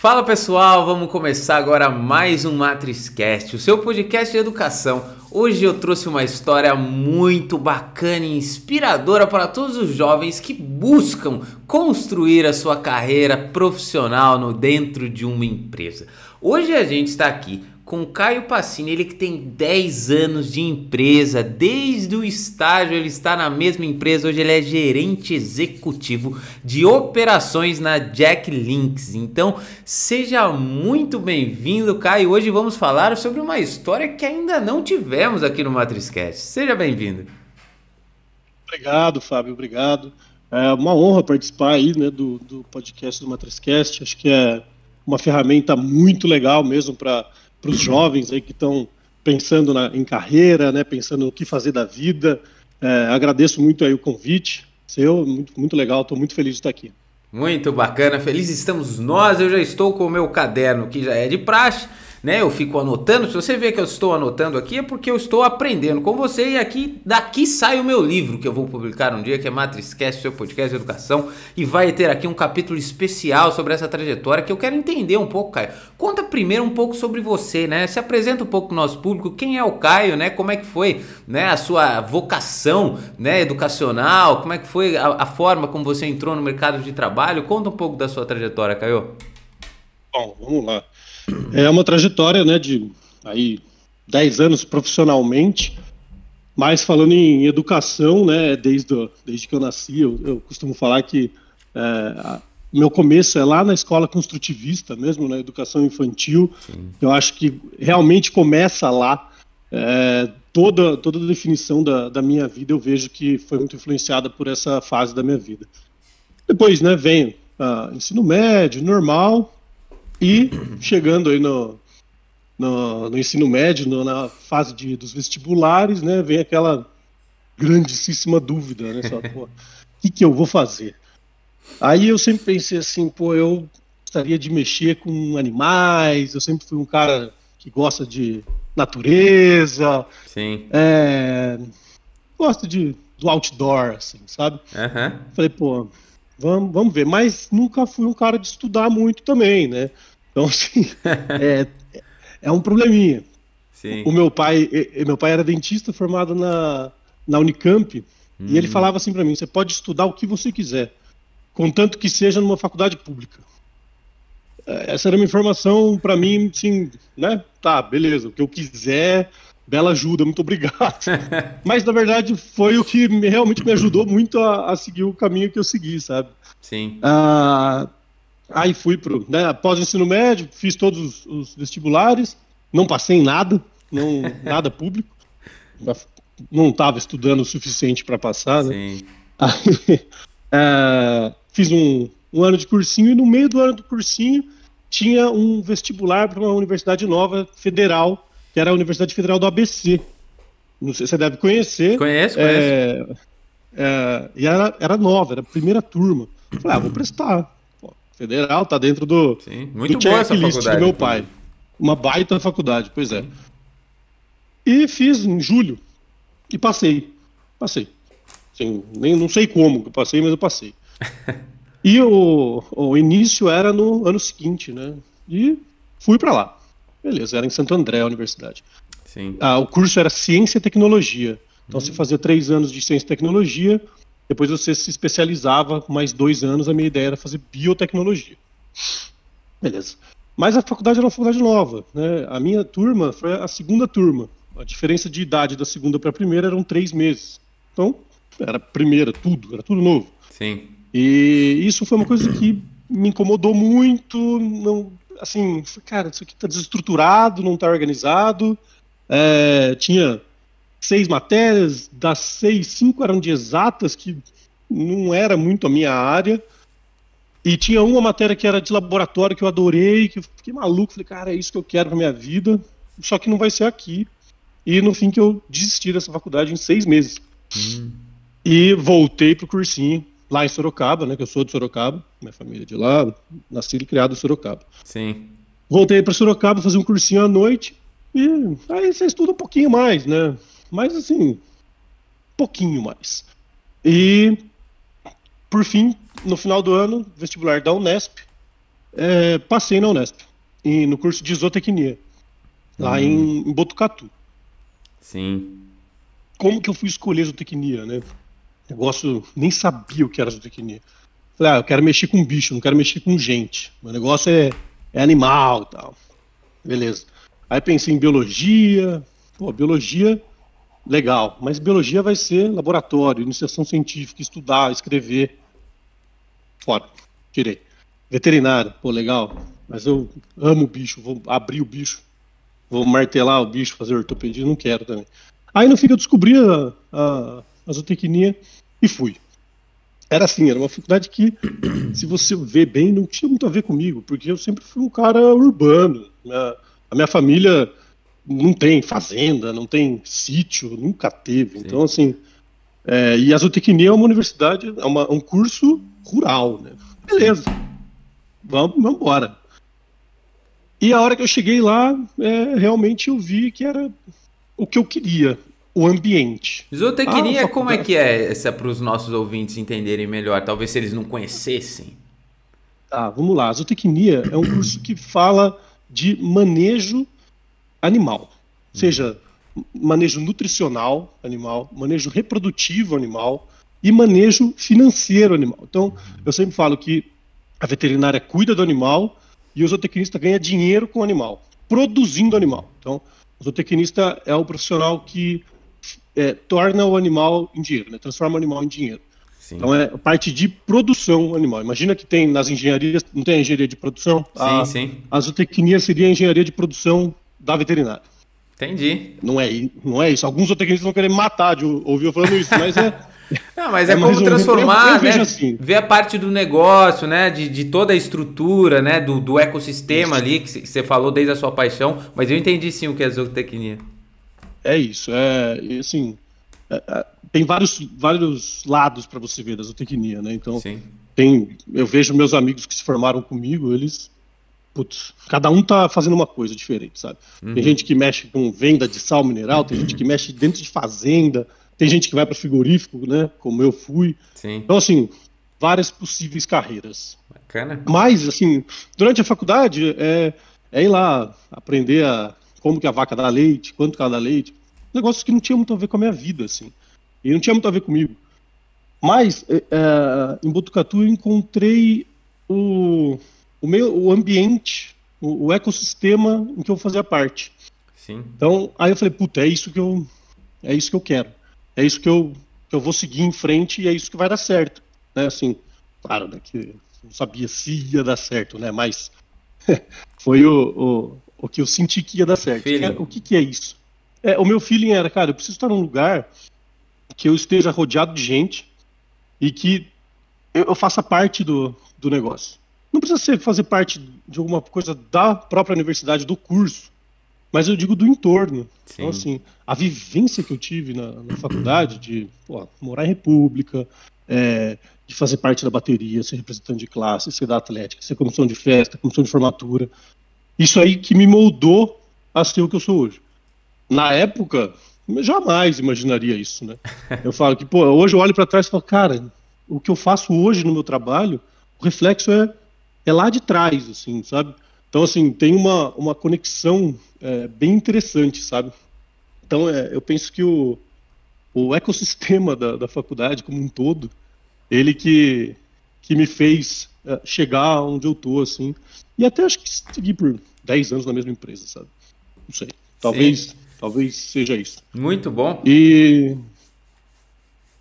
Fala pessoal, vamos começar agora mais um MatrizCast, o seu podcast de educação. Hoje eu trouxe uma história muito bacana e inspiradora para todos os jovens que buscam construir a sua carreira profissional no dentro de uma empresa. Hoje a gente está aqui com Caio Passini, ele que tem 10 anos de empresa, desde o estágio ele está na mesma empresa, hoje ele é gerente executivo de operações na Jack Links. Então, seja muito bem-vindo, Caio. Hoje vamos falar sobre uma história que ainda não tivemos aqui no MatrizCast. Seja bem-vindo. Obrigado, Fábio, obrigado. É uma honra participar aí, né, do, do podcast do MatrizCast. Acho que é uma ferramenta muito legal mesmo para para os jovens aí que estão pensando na, em carreira, né, pensando no que fazer da vida. É, agradeço muito aí o convite seu, muito, muito legal, estou muito feliz de estar aqui. Muito bacana, felizes estamos nós. Eu já estou com o meu caderno que já é de praxe né? Eu fico anotando. Se você vê que eu estou anotando aqui, é porque eu estou aprendendo com você. E aqui, daqui sai o meu livro que eu vou publicar um dia, que é Matrizcast, seu podcast de educação. E vai ter aqui um capítulo especial sobre essa trajetória que eu quero entender um pouco, Caio. Conta primeiro um pouco sobre você, né? Se apresenta um pouco para o nosso público. Quem é o Caio, né? Como é que foi né, a sua vocação né, educacional? Como é que foi a, a forma como você entrou no mercado de trabalho? Conta um pouco da sua trajetória, Caio. Bom, vamos lá. É uma trajetória, né, de aí 10 anos profissionalmente, mas falando em educação, né, desde, desde que eu nasci, eu, eu costumo falar que é, meu começo é lá na escola construtivista mesmo, na educação infantil. Sim. Eu acho que realmente começa lá. É, toda, toda a definição da, da minha vida eu vejo que foi muito influenciada por essa fase da minha vida. Depois, né, vem uh, ensino médio, normal, e chegando aí no, no, no ensino médio, no, na fase de, dos vestibulares, né, vem aquela grandíssima dúvida, né? O que, que eu vou fazer? Aí eu sempre pensei assim, pô, eu gostaria de mexer com animais, eu sempre fui um cara que gosta de natureza. Sim. É, gosto de, do outdoor, assim, sabe? Uhum. Falei, pô, vamos, vamos ver. Mas nunca fui um cara de estudar muito também, né? Então, assim, é, é um probleminha. Sim. O meu pai, meu pai era dentista formado na, na Unicamp, hum. e ele hum. falava assim para mim: você pode estudar o que você quiser, contanto que seja numa faculdade pública. É, essa era uma informação para mim, sim, né? Tá, beleza, o que eu quiser, bela ajuda, muito obrigado. Mas na verdade foi o que realmente me ajudou muito a, a seguir o caminho que eu segui, sabe? Sim. Ah, Aí fui pro, né, após o ensino médio, fiz todos os, os vestibulares, não passei em nada, não, nada público. Não estava estudando o suficiente para passar, né? Sim. Aí, é, fiz um, um ano de cursinho e no meio do ano do cursinho tinha um vestibular para uma universidade nova, federal, que era a Universidade Federal do ABC. Não sei se você deve conhecer. Conheço, conheço. É, é, e era, era nova, era a primeira turma. Falei, ah, vou prestar. Federal, tá dentro do, Sim, muito do faculdade. do meu pai. Uma baita faculdade, pois é. E fiz em julho. E passei. Passei. Assim, nem, não sei como que eu passei, mas eu passei. e o, o início era no ano seguinte, né? E fui para lá. Beleza, era em Santo André a universidade. Sim. Ah, o curso era Ciência e Tecnologia. Então uhum. você fazia três anos de Ciência e Tecnologia depois você se especializava mais dois anos. A minha ideia era fazer biotecnologia. Beleza. Mas a faculdade era uma faculdade nova. Né? A minha turma foi a segunda turma. A diferença de idade da segunda para a primeira eram três meses. Então, era primeira, tudo, era tudo novo. Sim. E isso foi uma coisa que me incomodou muito. Não, assim, cara, isso aqui está desestruturado, não está organizado. É, tinha seis matérias, das seis, cinco eram de exatas, que não era muito a minha área. E tinha uma matéria que era de laboratório que eu adorei, que eu fiquei maluco, falei, cara, é isso que eu quero pra minha vida, só que não vai ser aqui. E no fim que eu desisti dessa faculdade em seis meses. Hum. E voltei pro cursinho lá em Sorocaba, né, que eu sou de Sorocaba, minha família é de lá, nasci e criado em Sorocaba. Sim. Voltei para Sorocaba fazer um cursinho à noite e aí você estuda um pouquinho mais, né? Mas assim, pouquinho mais. E, por fim, no final do ano, vestibular da Unesp, é, passei na Unesp, e, no curso de zootecnia, lá hum. em, em Botucatu. Sim. Como que eu fui escolher zootecnia, né? Negócio, nem sabia o que era zootecnia. Falei, ah, eu quero mexer com bicho, não quero mexer com gente. Meu negócio é, é animal e tal. Beleza. Aí pensei em biologia. Pô, biologia, legal. Mas biologia vai ser laboratório, iniciação científica, estudar, escrever. Fora. Tirei. Veterinário, pô, legal. Mas eu amo o bicho, vou abrir o bicho, vou martelar o bicho, fazer ortopedia, não quero também. Aí no fim eu descobri a, a, a zootecnia e fui. Era assim, era uma faculdade que, se você vê bem, não tinha muito a ver comigo, porque eu sempre fui um cara urbano. Minha, a minha família não tem fazenda, não tem sítio, nunca teve. Sim. Então, assim, é, e a zootecnia é uma universidade, é uma, um curso rural, né? Beleza, vamos, vamos embora. E a hora que eu cheguei lá, é, realmente eu vi que era o que eu queria, o ambiente. Zootecnia, ah, como é que é essa para os nossos ouvintes entenderem melhor? Talvez se eles não conhecessem. Ah, vamos lá. A zootecnia é um curso que fala de manejo animal, seja manejo nutricional animal, manejo reprodutivo animal e manejo financeiro animal. Então, eu sempre falo que a veterinária cuida do animal e o zootecnista ganha dinheiro com o animal, produzindo animal. Então, o zootecnista é o profissional que é, torna o animal em dinheiro, né? transforma o animal em dinheiro. Sim. Então é parte de produção animal. Imagina que tem nas engenharias, não tem a engenharia de produção? Sim, a, sim. A zootecnia seria a engenharia de produção da veterinária. Entendi. Não é, não é isso. Alguns zootecnistas vão querer matar de ouvir eu falando isso, mas é. Não, mas é, é como transformar, eu, eu né? Assim. Ver a parte do negócio, né? De, de toda a estrutura, né? Do, do ecossistema isso. ali, que você falou desde a sua paixão. Mas eu entendi sim o que é zootecnia. É isso. É, assim, é, é, tem vários, vários lados para você ver da zootecnia, né? Então, sim. tem, eu vejo meus amigos que se formaram comigo, eles Putz, cada um tá fazendo uma coisa diferente, sabe? Uhum. Tem gente que mexe com venda de sal mineral, tem gente que mexe dentro de fazenda, tem gente que vai para frigorífico, né? Como eu fui. Sim. Então, assim, várias possíveis carreiras. Bacana. Mas, assim, durante a faculdade, é, é ir lá aprender a, como que a vaca dá leite, quanto que ela dá leite. Negócios que não tinha muito a ver com a minha vida, assim. E não tinha muito a ver comigo. Mas, é, é em Botucatu, eu encontrei o, o, meu, o ambiente, o, o ecossistema em que eu fazia parte. Sim. Então, aí eu falei, puta, é isso que eu, é isso que eu quero é isso que eu, que eu vou seguir em frente e é isso que vai dar certo. Né? Assim, claro, né, que não sabia se ia dar certo, né? Mas foi o, o, o que eu senti que ia dar certo. É, o que, que é isso? É, o meu feeling era, cara, eu preciso estar num lugar que eu esteja rodeado de gente e que eu, eu faça parte do, do negócio. Não precisa ser fazer parte de alguma coisa da própria universidade, do curso, mas eu digo do entorno. Sim. Então, assim, a vivência que eu tive na, na faculdade de pô, morar em república, é, de fazer parte da bateria, ser representante de classe, ser da atlética, ser comissão de festa, comissão de formatura, isso aí que me moldou a ser o que eu sou hoje. Na época, jamais imaginaria isso, né? Eu falo que, pô, hoje eu olho para trás e falo, cara, o que eu faço hoje no meu trabalho, o reflexo é, é lá de trás, assim, sabe? Então, assim, tem uma, uma conexão é, bem interessante, sabe? Então, é, eu penso que o, o ecossistema da, da faculdade como um todo, ele que, que me fez é, chegar onde eu tô, assim, e até acho que segui por 10 anos na mesma empresa, sabe? Não sei. Talvez, Sim. talvez seja isso. Muito bom. E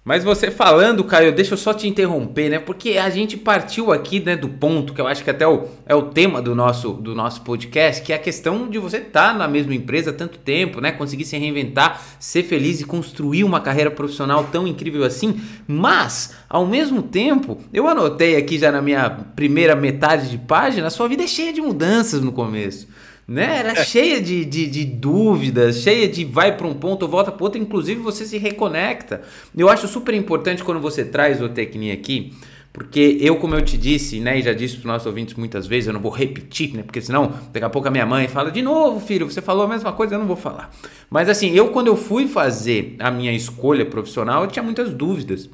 mas você falando, Caio, deixa eu só te interromper, né? Porque a gente partiu aqui né, do ponto que eu acho que até o, é o tema do nosso, do nosso podcast, que é a questão de você estar tá na mesma empresa há tanto tempo, né? Conseguir se reinventar, ser feliz e construir uma carreira profissional tão incrível assim. Mas, ao mesmo tempo, eu anotei aqui já na minha primeira metade de página, sua vida é cheia de mudanças no começo né? Era é. cheia de, de, de, dúvidas, cheia de vai para um ponto, volta para outro, inclusive você se reconecta. Eu acho super importante quando você traz o Tecnia aqui, porque eu, como eu te disse, né, e já disse para os nossos ouvintes muitas vezes, eu não vou repetir, né, porque senão daqui a pouco a minha mãe fala de novo, filho, você falou a mesma coisa, eu não vou falar. Mas assim, eu quando eu fui fazer a minha escolha profissional, eu tinha muitas dúvidas.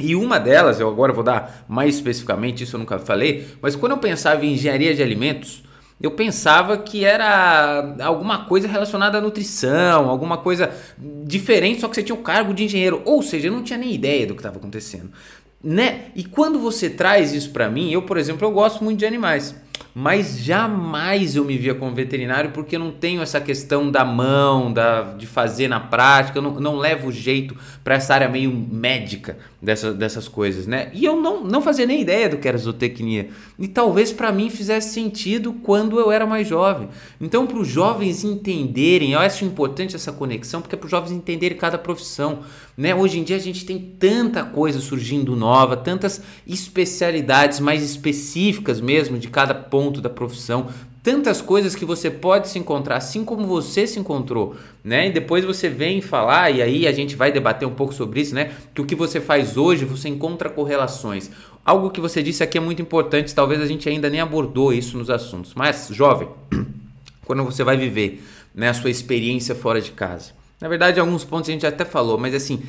E uma delas, eu agora vou dar mais especificamente, isso eu nunca falei, mas quando eu pensava em engenharia de alimentos, eu pensava que era alguma coisa relacionada à nutrição, alguma coisa diferente, só que você tinha o cargo de engenheiro. Ou seja, eu não tinha nem ideia do que estava acontecendo. Né? E quando você traz isso para mim, eu, por exemplo, eu gosto muito de animais mas jamais eu me via como veterinário porque eu não tenho essa questão da mão, da, de fazer na prática, eu não, não levo jeito para essa área meio médica dessa, dessas coisas, né? E eu não, não fazia nem ideia do que era zootecnia. E talvez para mim fizesse sentido quando eu era mais jovem. Então, para os jovens entenderem, eu acho importante essa conexão, porque é para os jovens entenderem cada profissão. Né? Hoje em dia a gente tem tanta coisa surgindo nova, tantas especialidades mais específicas mesmo de cada ponto da profissão, tantas coisas que você pode se encontrar, assim como você se encontrou, né? E depois você vem falar, e aí a gente vai debater um pouco sobre isso, né? Que o que você faz hoje, você encontra correlações. Algo que você disse aqui é muito importante, talvez a gente ainda nem abordou isso nos assuntos. Mas, jovem, quando você vai viver né, a sua experiência fora de casa, na verdade, alguns pontos a gente até falou, mas assim,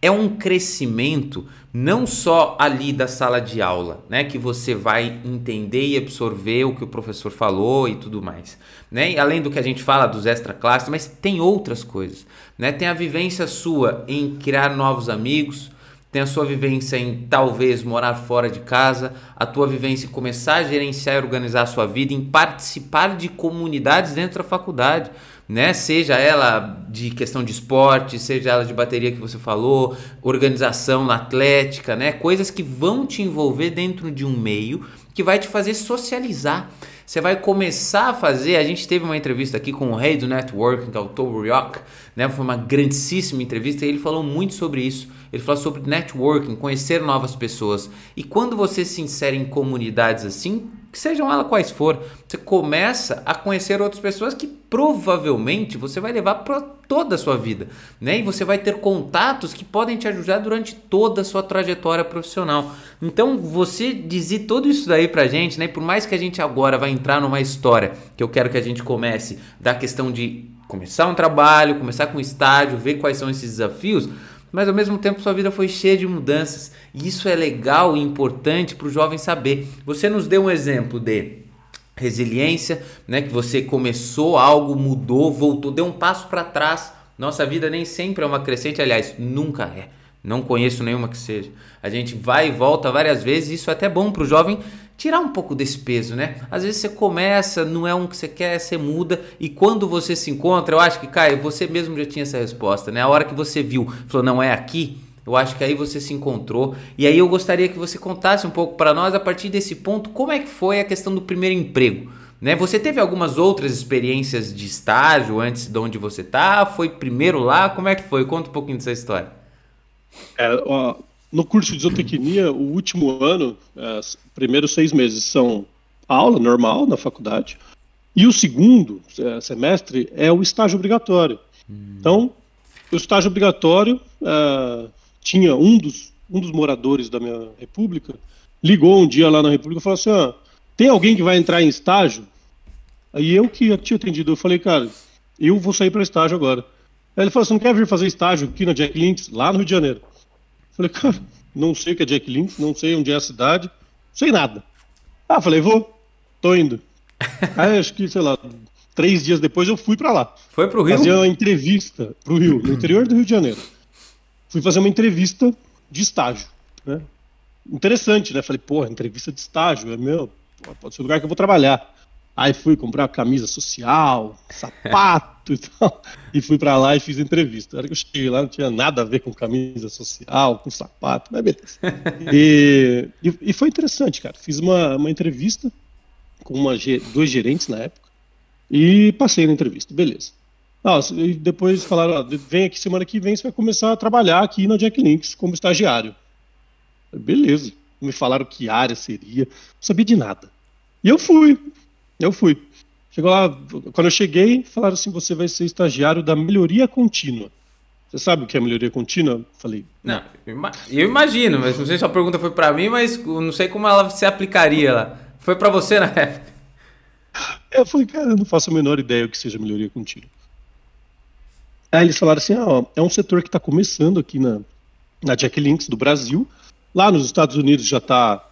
é um crescimento não só ali da sala de aula, né, que você vai entender e absorver o que o professor falou e tudo mais, né? E além do que a gente fala dos extra classes, mas tem outras coisas, né? Tem a vivência sua em criar novos amigos, tem a sua vivência em talvez morar fora de casa, a tua vivência em começar a gerenciar e organizar a sua vida, em participar de comunidades dentro da faculdade né? Seja ela de questão de esporte, seja ela de bateria que você falou, organização atlética, né? Coisas que vão te envolver dentro de um meio que vai te fazer socializar. Você vai começar a fazer. A gente teve uma entrevista aqui com o rei do networking, que é o Tobo Rock, né? Foi uma grandíssima entrevista e ele falou muito sobre isso. Ele falou sobre networking, conhecer novas pessoas. E quando você se insere em comunidades assim, que sejam elas quais for, você começa a conhecer outras pessoas que provavelmente você vai levar para toda a sua vida, né? E você vai ter contatos que podem te ajudar durante toda a sua trajetória profissional. Então, você dizer tudo isso daí pra gente, né? Por mais que a gente agora vai entrar numa história que eu quero que a gente comece da questão de começar um trabalho, começar com um estágio, ver quais são esses desafios, mas ao mesmo tempo sua vida foi cheia de mudanças. E isso é legal e importante para o jovem saber. Você nos deu um exemplo de resiliência, né? Que você começou algo, mudou, voltou, deu um passo para trás. Nossa vida nem sempre é uma crescente, aliás, nunca é. Não conheço nenhuma que seja. A gente vai e volta várias vezes, isso é até bom para o jovem tirar um pouco desse peso, né? Às vezes você começa, não é um que você quer, você muda e quando você se encontra, eu acho que, Caio, você mesmo já tinha essa resposta, né? A hora que você viu, falou, não é aqui, eu acho que aí você se encontrou. E aí eu gostaria que você contasse um pouco para nós, a partir desse ponto, como é que foi a questão do primeiro emprego. Né? Você teve algumas outras experiências de estágio antes de onde você tá? Foi primeiro lá? Como é que foi? Conta um pouquinho dessa história. É, ó, no curso de zootecnia, o último ano, os primeiros seis meses são aula normal na faculdade, e o segundo é, semestre é o estágio obrigatório. Hum. Então, o estágio obrigatório uh, tinha um dos, um dos moradores da minha república ligou um dia lá na república e falou assim: ah, tem alguém que vai entrar em estágio? Aí eu que tinha atendido, eu falei, cara, eu vou sair para estágio agora. Aí ele falou: você não quer vir fazer estágio aqui na Jack Links, lá no Rio de Janeiro? Falei, cara, não sei o que é Jack Links, não sei onde é a cidade, sei nada. Ah, falei, vou, tô indo. Aí acho que, sei lá, três dias depois eu fui para lá. Foi pro Rio? Fazer uma entrevista pro Rio, no interior do Rio de Janeiro. Fui fazer uma entrevista de estágio, né? Interessante, né? Falei, porra, entrevista de estágio, é meu, pode ser o lugar que eu vou trabalhar. Aí fui comprar camisa social, sapato e tal. E fui para lá e fiz entrevista. Na hora que eu cheguei lá, não tinha nada a ver com camisa social, com sapato, mas beleza. E, e, foi interessante, cara. Fiz uma, uma entrevista com uma, dois gerentes na época e passei na entrevista, beleza. E depois falaram, ah, vem aqui semana que vem, você vai começar a trabalhar aqui na Jack Links como estagiário. Beleza. Me falaram que área seria, não sabia de nada. E eu fui, eu fui. Chegou lá, quando eu cheguei, falaram assim: você vai ser estagiário da melhoria contínua. Você sabe o que é melhoria contínua? Falei. Não, eu imagino, mas não sei se a pergunta foi para mim, mas não sei como ela se aplicaria lá. Foi para você na época? Eu falei, cara, eu não faço a menor ideia o que seja melhoria contínua. Aí eles falaram assim: ah, ó, é um setor que está começando aqui na, na Jack Links do Brasil. Lá nos Estados Unidos já está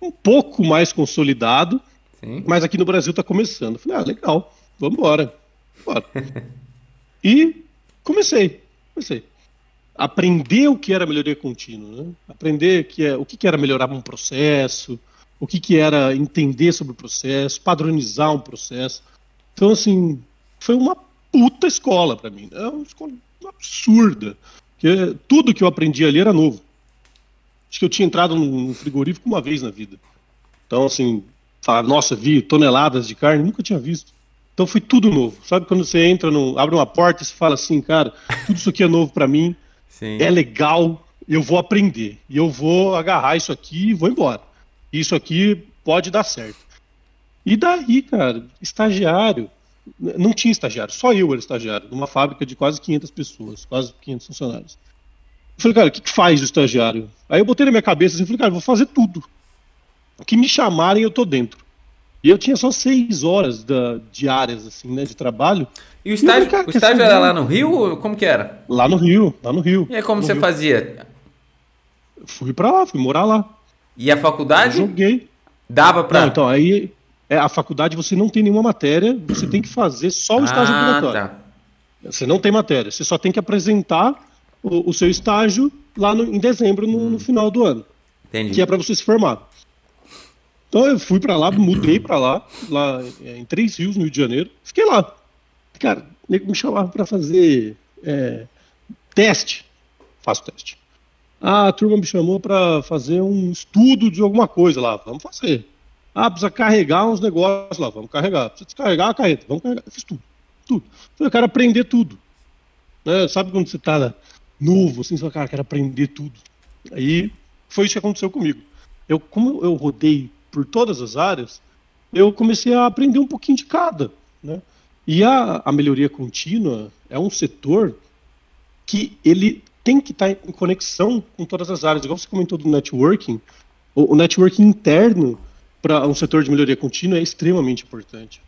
um pouco mais consolidado, Sim. mas aqui no Brasil está começando. falei, ah, legal, vamos embora. e comecei, comecei. Aprender o que era melhoria contínua, né? aprender que é, o que, que era melhorar um processo, o que, que era entender sobre o processo, padronizar um processo. Então, assim, foi uma puta escola para mim. É uma escola absurda. Porque tudo que eu aprendi ali era novo. Acho que eu tinha entrado num frigorífico uma vez na vida. Então, assim, falar, nossa, vi toneladas de carne, nunca tinha visto. Então foi tudo novo. Sabe quando você entra, no, abre uma porta e você fala assim, cara, tudo isso aqui é novo para mim, Sim. é legal, eu vou aprender. E eu vou agarrar isso aqui e vou embora. Isso aqui pode dar certo. E daí, cara, estagiário, não tinha estagiário, só eu era estagiário, numa fábrica de quase 500 pessoas, quase 500 funcionários. Eu falei, cara, o que, que faz o estagiário? Aí eu botei na minha cabeça assim, falei, cara, eu vou fazer tudo. O que me chamarem, eu tô dentro. E eu tinha só seis horas da, diárias, assim, né, de trabalho. E o estágio, e falei, o estágio era lá no Rio? Como que era? Lá no Rio, lá no Rio. E aí como você Rio. fazia? Fui pra lá, fui morar lá. E a faculdade? Eu joguei. Dava pra. Não, então, aí é, a faculdade você não tem nenhuma matéria, você tem que fazer só o estágio ah, obrigatório. Tá. Você não tem matéria, você só tem que apresentar o, o seu estágio lá no, em dezembro, no, hum. no, final do ano. Entendi. Que é para você se formar. Então eu fui para lá, mudei para lá, lá é, em Três Rios, no Rio de Janeiro. Fiquei lá. Cara, me chamava para fazer é, teste. Faço teste. A turma me chamou para fazer um estudo de alguma coisa lá. Vamos fazer. Ah, precisa carregar uns negócios lá. Vamos carregar. Precisa descarregar a carreta. Vamos carregar. Eu fiz tudo. Tudo. Eu quero aprender tudo. Né? Sabe quando você está novo, assim, você fala, cara, quero aprender tudo. Aí foi isso que aconteceu comigo. Eu, como eu rodei por todas as áreas, eu comecei a aprender um pouquinho de cada. Né? E a, a melhoria contínua é um setor que ele tem que estar em conexão com todas as áreas. Igual você comentou do networking, o, o networking interno para um setor de melhoria contínua é extremamente importante.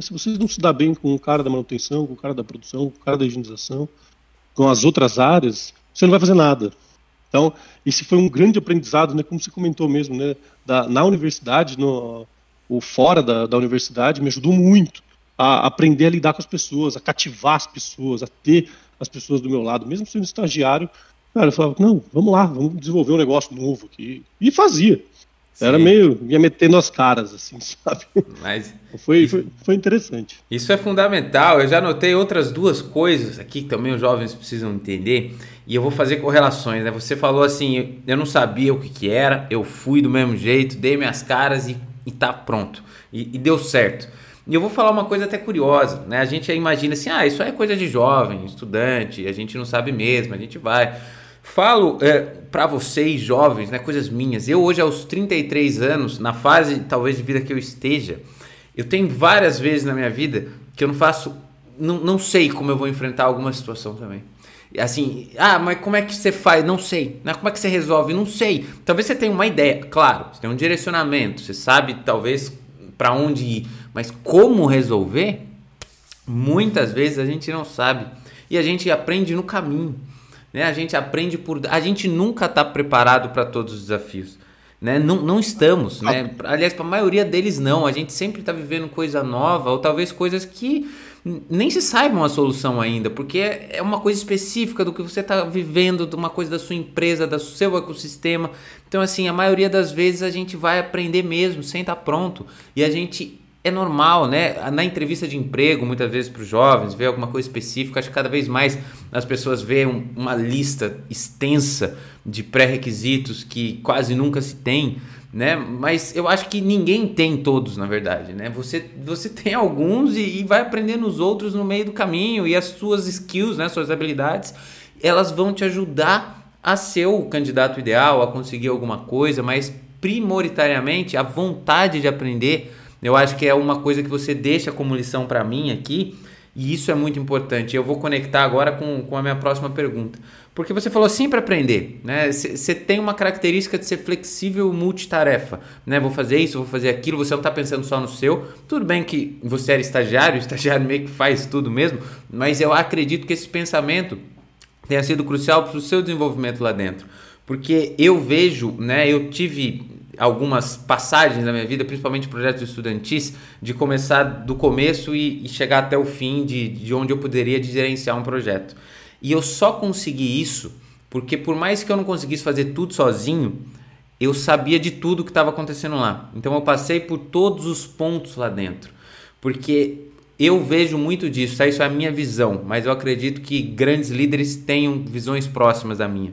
Se você não se dá bem com o cara da manutenção, com o cara da produção, com o cara da higienização, com as outras áreas, você não vai fazer nada. Então, esse foi um grande aprendizado, né, como você comentou mesmo, né, da, na universidade, no, o fora da, da universidade, me ajudou muito a aprender a lidar com as pessoas, a cativar as pessoas, a ter as pessoas do meu lado, mesmo sendo estagiário, cara, eu falava, não, vamos lá, vamos desenvolver um negócio novo aqui. E fazia. Sim. Era meio, ia metendo as caras, assim, sabe? Mas foi, isso, foi, foi, interessante. Isso é fundamental. Eu já notei outras duas coisas aqui que também os jovens precisam entender e eu vou fazer correlações. Né? Você falou assim, eu não sabia o que, que era, eu fui do mesmo jeito, dei minhas caras e, e tá pronto. E, e deu certo. E eu vou falar uma coisa até curiosa, né? A gente imagina assim, ah, isso é coisa de jovem, estudante, a gente não sabe mesmo, a gente vai. Falo é, para vocês, jovens, né, coisas minhas. Eu hoje, aos 33 anos, na fase talvez de vida que eu esteja, eu tenho várias vezes na minha vida que eu não faço, não, não sei como eu vou enfrentar alguma situação também. Assim, ah, mas como é que você faz? Não sei. Como é que você resolve? Não sei. Talvez você tenha uma ideia, claro, você tem um direcionamento, você sabe talvez para onde ir mas como resolver, muitas vezes a gente não sabe. E a gente aprende no caminho. Né? A gente aprende por. A gente nunca está preparado para todos os desafios. Né? Não, não estamos. Né? Aliás, para a maioria deles, não. A gente sempre está vivendo coisa nova, ou talvez coisas que nem se saibam a solução ainda, porque é uma coisa específica do que você está vivendo, de uma coisa da sua empresa, do seu ecossistema. Então, assim, a maioria das vezes a gente vai aprender mesmo, sem estar tá pronto. E a gente é normal, né? Na entrevista de emprego, muitas vezes para os jovens, ver alguma coisa específica, acho que cada vez mais as pessoas veem uma lista extensa de pré-requisitos que quase nunca se tem, né? Mas eu acho que ninguém tem todos, na verdade, né? Você, você tem alguns e, e vai aprendendo os outros no meio do caminho e as suas skills, né? Suas habilidades, elas vão te ajudar a ser o candidato ideal, a conseguir alguma coisa, mas prioritariamente a vontade de aprender eu acho que é uma coisa que você deixa como lição para mim aqui, e isso é muito importante. Eu vou conectar agora com, com a minha próxima pergunta. Porque você falou sempre aprender, né? Você tem uma característica de ser flexível multitarefa, né? Vou fazer isso, vou fazer aquilo, você não está pensando só no seu. Tudo bem que você era estagiário, estagiário meio que faz tudo mesmo, mas eu acredito que esse pensamento tenha sido crucial para o seu desenvolvimento lá dentro. Porque eu vejo, né, eu tive algumas passagens na minha vida, principalmente projetos estudantis, de começar do começo e, e chegar até o fim de, de onde eu poderia gerenciar um projeto. E eu só consegui isso porque por mais que eu não conseguisse fazer tudo sozinho, eu sabia de tudo que estava acontecendo lá. Então eu passei por todos os pontos lá dentro. Porque eu vejo muito disso, tá? isso é a minha visão, mas eu acredito que grandes líderes tenham visões próximas da minha.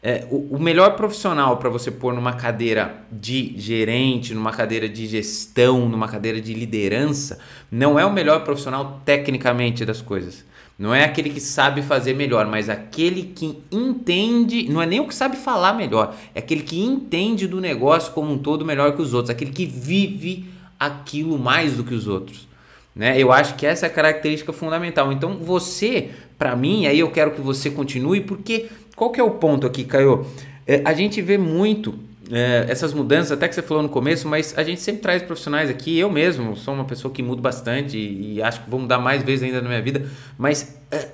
É, o, o, melhor profissional para você pôr numa cadeira de gerente, numa cadeira de gestão, numa cadeira de liderança, não é o melhor profissional tecnicamente das coisas. Não é aquele que sabe fazer melhor, mas aquele que entende, não é nem o que sabe falar melhor, é aquele que entende do negócio como um todo melhor que os outros, aquele que vive aquilo mais do que os outros. Né? Eu acho que essa é a característica fundamental. Então você, para mim, aí eu quero que você continue, porque qual que é o ponto aqui, Caio? É, a gente vê muito é, essas mudanças, até que você falou no começo, mas a gente sempre traz profissionais aqui. Eu mesmo sou uma pessoa que muda bastante e, e acho que vou mudar mais vezes ainda na minha vida. Mas é,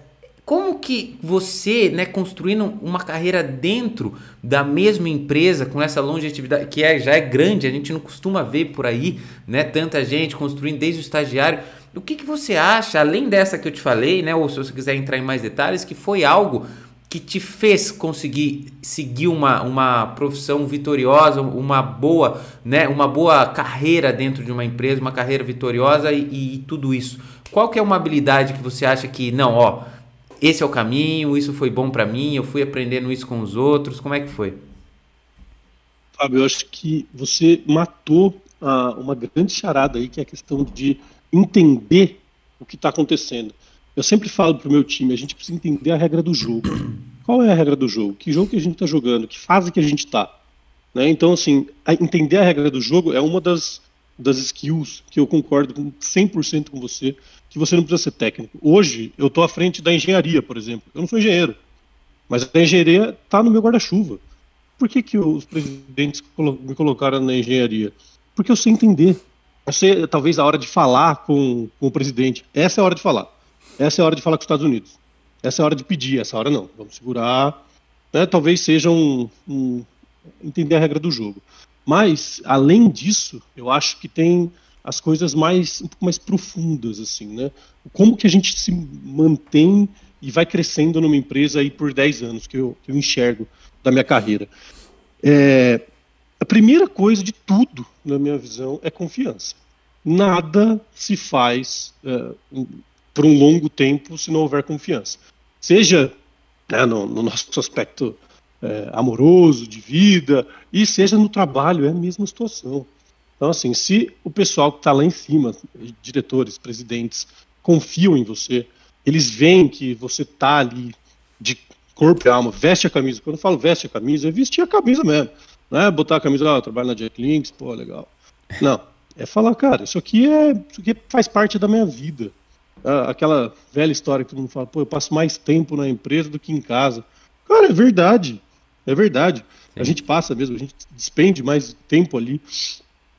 como que você, né, construindo uma carreira dentro da mesma empresa, com essa longevidade, que é, já é grande, a gente não costuma ver por aí, né, tanta gente construindo desde o estagiário. O que, que você acha, além dessa que eu te falei, né, ou se você quiser entrar em mais detalhes, que foi algo que te fez conseguir seguir uma, uma profissão vitoriosa, uma boa, né, uma boa carreira dentro de uma empresa, uma carreira vitoriosa e, e, tudo isso? Qual que é uma habilidade que você acha que, não, ó, esse é o caminho, isso foi bom para mim, eu fui aprendendo isso com os outros, como é que foi? Fábio, eu acho que você matou uma grande charada aí, que é a questão de entender o que está acontecendo. Eu sempre falo para o meu time, a gente precisa entender a regra do jogo. Qual é a regra do jogo? Que jogo que a gente está jogando? Que fase que a gente está? Né? Então, assim, a entender a regra do jogo é uma das, das skills que eu concordo com 100% com você, que você não precisa ser técnico. Hoje, eu estou à frente da engenharia, por exemplo. Eu não sou engenheiro, mas a engenharia está no meu guarda-chuva. Por que, que os presidentes me colocaram na engenharia? Porque eu sei entender. Sei, talvez, a hora de falar com, com o presidente. Essa é a hora de falar. Essa é a hora de falar com os Estados Unidos. Essa é a hora de pedir, essa hora não. Vamos segurar. Né? Talvez seja um, um, entender a regra do jogo. Mas, além disso, eu acho que tem as coisas mais um pouco mais profundas, assim, né? Como que a gente se mantém e vai crescendo numa empresa aí por 10 anos, que eu, que eu enxergo da minha carreira. É, a primeira coisa de tudo, na minha visão, é confiança. Nada se faz é, por um longo tempo se não houver confiança. Seja né, no, no, nosso aspecto é, amoroso, de vida, e seja no trabalho, é a mesma situação. Então, assim, se o pessoal que está lá em cima, diretores, presidentes, confiam em você, eles veem que você está ali de corpo e alma, veste a camisa. Quando eu falo veste a camisa, é vestir a camisa mesmo. Não é botar a camisa, ah, eu trabalho na Jack Links, pô, legal. Não, é falar, cara, isso aqui é, isso aqui faz parte da minha vida aquela velha história que todo mundo fala, pô, eu passo mais tempo na empresa do que em casa. Cara, é verdade. É verdade. Sim. A gente passa mesmo, a gente despende mais tempo ali.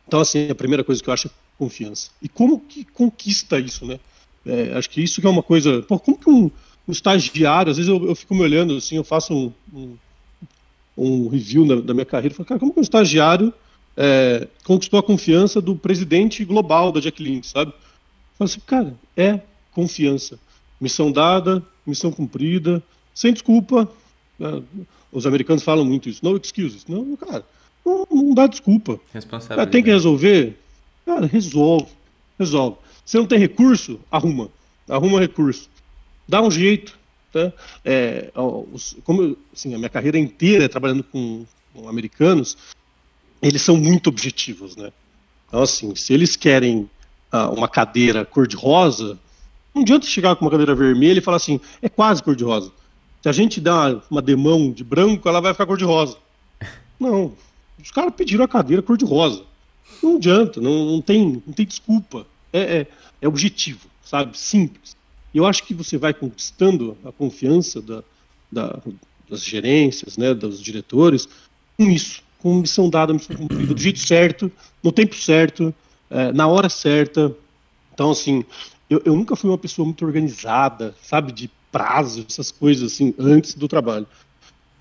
Então, assim, a primeira coisa que eu acho é confiança. E como que conquista isso, né? É, acho que isso que é uma coisa. Pô, como que um, um estagiário, às vezes eu, eu, fico me olhando assim, eu faço um, um, um review da, da, minha carreira falo, cara, como que um estagiário é, conquistou a confiança do presidente global da Jack Link, sabe? Eu falo assim, cara, é confiança. Missão dada, missão cumprida, sem desculpa. Né? Os americanos falam muito isso, no excuses. Não, cara, não, não dá desculpa. Responsabilidade. Tem que resolver? Cara, resolve. Resolve. Se não tem recurso, arruma. Arruma recurso. Dá um jeito. É, os, como assim, a minha carreira inteira trabalhando com, com americanos, eles são muito objetivos, né? Então, assim, se eles querem ah, uma cadeira cor-de-rosa, não adianta chegar com uma cadeira vermelha e falar assim, é quase cor-de-rosa. Se a gente dá uma demão de branco, ela vai ficar cor-de-rosa. Não. Os caras pediram a cadeira cor-de-rosa. Não adianta, não, não, tem, não tem desculpa. É, é, é objetivo, sabe? Simples. Eu acho que você vai conquistando a confiança da, da, das gerências, né, dos diretores, com isso, com missão dada, missão cumprida, do jeito certo, no tempo certo, é, na hora certa. Então, assim, eu, eu nunca fui uma pessoa muito organizada, sabe, de prazo, essas coisas assim, antes do trabalho.